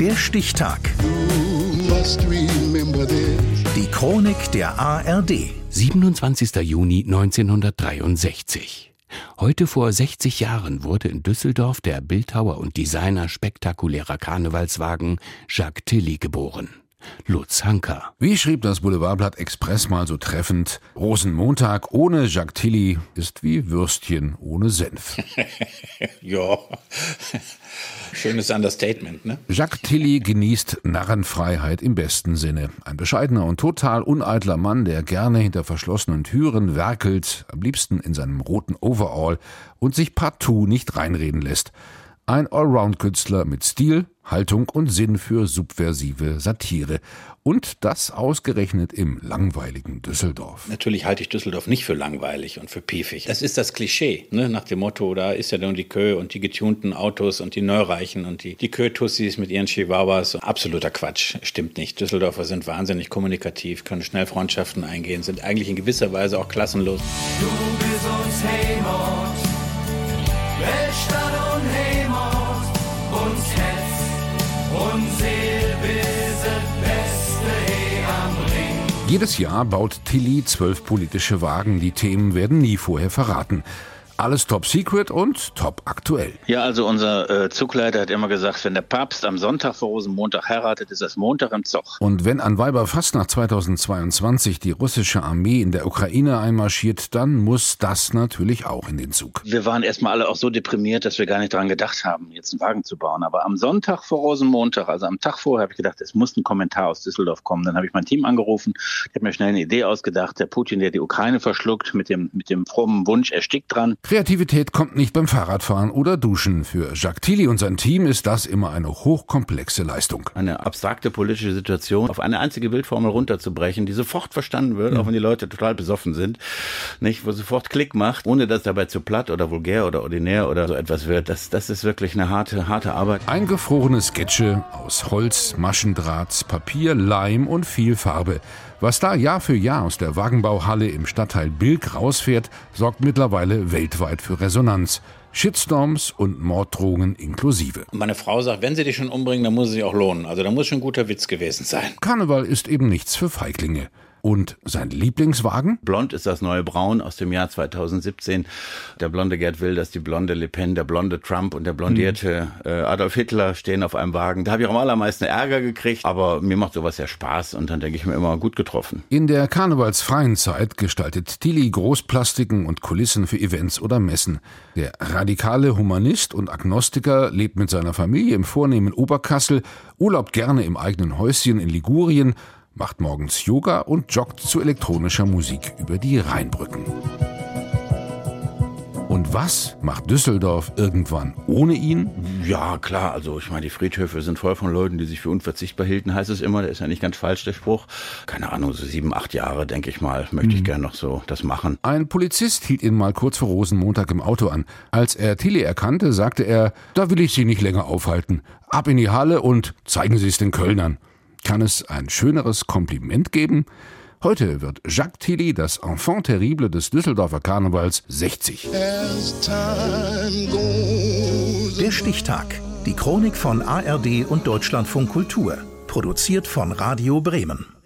Der Stichtag. Die Chronik der ARD. 27. Juni 1963. Heute vor 60 Jahren wurde in Düsseldorf der Bildhauer und Designer spektakulärer Karnevalswagen Jacques Tilly geboren. Lutz Hanker. Wie schrieb das Boulevardblatt Express mal so treffend, Rosenmontag ohne Jacques Tilly ist wie Würstchen ohne Senf. ja, schönes Understatement, ne? Jacques Tilly genießt Narrenfreiheit im besten Sinne. Ein bescheidener und total uneitler Mann, der gerne hinter verschlossenen Türen werkelt, am liebsten in seinem roten Overall und sich partout nicht reinreden lässt. Ein Allround-Künstler mit Stil, Haltung und Sinn für subversive Satire. Und das ausgerechnet im langweiligen Düsseldorf. Natürlich halte ich Düsseldorf nicht für langweilig und für piefig. Das ist das Klischee, ne? nach dem Motto, da ist ja dann die Kö und die getunten Autos und die Neureichen und die, die Kö-Tussis mit ihren Chihuahuas. Absoluter Quatsch, stimmt nicht. Düsseldorfer sind wahnsinnig kommunikativ, können schnell Freundschaften eingehen, sind eigentlich in gewisser Weise auch klassenlos. Du bist uns Heimat, Jedes Jahr baut Tilly zwölf politische Wagen. Die Themen werden nie vorher verraten. Alles top secret und top aktuell. Ja, also unser äh, Zugleiter hat immer gesagt, wenn der Papst am Sonntag vor Rosenmontag heiratet, ist das Montag im Zug. Und wenn an Weiber fast nach 2022 die russische Armee in der Ukraine einmarschiert, dann muss das natürlich auch in den Zug. Wir waren erstmal alle auch so deprimiert, dass wir gar nicht daran gedacht haben, jetzt einen Wagen zu bauen. Aber am Sonntag vor Rosenmontag, also am Tag vorher, habe ich gedacht, es muss ein Kommentar aus Düsseldorf kommen. Dann habe ich mein Team angerufen, ich habe mir schnell eine Idee ausgedacht. Der Putin, der die Ukraine verschluckt, mit dem, mit dem frommen Wunsch, erstickt dran. Kreativität kommt nicht beim Fahrradfahren oder Duschen. Für Jacques Tilly und sein Team ist das immer eine hochkomplexe Leistung. Eine abstrakte politische Situation auf eine einzige Bildformel runterzubrechen, die sofort verstanden wird, mhm. auch wenn die Leute total besoffen sind, nicht, wo sofort Klick macht, ohne dass dabei zu platt oder vulgär oder ordinär oder so etwas wird. Das, das ist wirklich eine harte, harte Arbeit. Eingefrorene Sketche aus Holz, Maschendraht, Papier, Leim und viel Farbe. Was da Jahr für Jahr aus der Wagenbauhalle im Stadtteil Bilk rausfährt, sorgt mittlerweile weltweit für Resonanz. Shitstorms und Morddrohungen inklusive. Meine Frau sagt, wenn sie dich schon umbringen, dann muss es sich auch lohnen. Also da muss schon ein guter Witz gewesen sein. Karneval ist eben nichts für Feiglinge. Und sein Lieblingswagen? Blond ist das neue Braun aus dem Jahr 2017. Der blonde Gerd Wilders, die blonde Le Pen, der blonde Trump und der blondierte äh, Adolf Hitler stehen auf einem Wagen. Da habe ich am allermeisten Ärger gekriegt, aber mir macht sowas ja Spaß und dann denke ich mir immer gut getroffen. In der karnevalsfreien Zeit gestaltet Tilly Großplastiken und Kulissen für Events oder Messen. Der radikale Humanist und Agnostiker lebt mit seiner Familie im vornehmen Oberkassel, urlaubt gerne im eigenen Häuschen in Ligurien macht morgens Yoga und joggt zu elektronischer Musik über die Rheinbrücken. Und was macht Düsseldorf irgendwann ohne ihn? Ja, klar. Also ich meine, die Friedhöfe sind voll von Leuten, die sich für unverzichtbar hielten, heißt es immer. Der ist ja nicht ganz falsch, der Spruch. Keine Ahnung, so sieben, acht Jahre, denke ich mal, möchte ich mhm. gerne noch so das machen. Ein Polizist hielt ihn mal kurz vor Rosenmontag im Auto an. Als er Tilly erkannte, sagte er, da will ich Sie nicht länger aufhalten. Ab in die Halle und zeigen Sie es den Kölnern. Kann es ein schöneres Kompliment geben? Heute wird Jacques Tilly, das Enfant terrible des Düsseldorfer Karnevals, 60. Der Stichtag. Die Chronik von ARD und Deutschlandfunk Kultur. Produziert von Radio Bremen.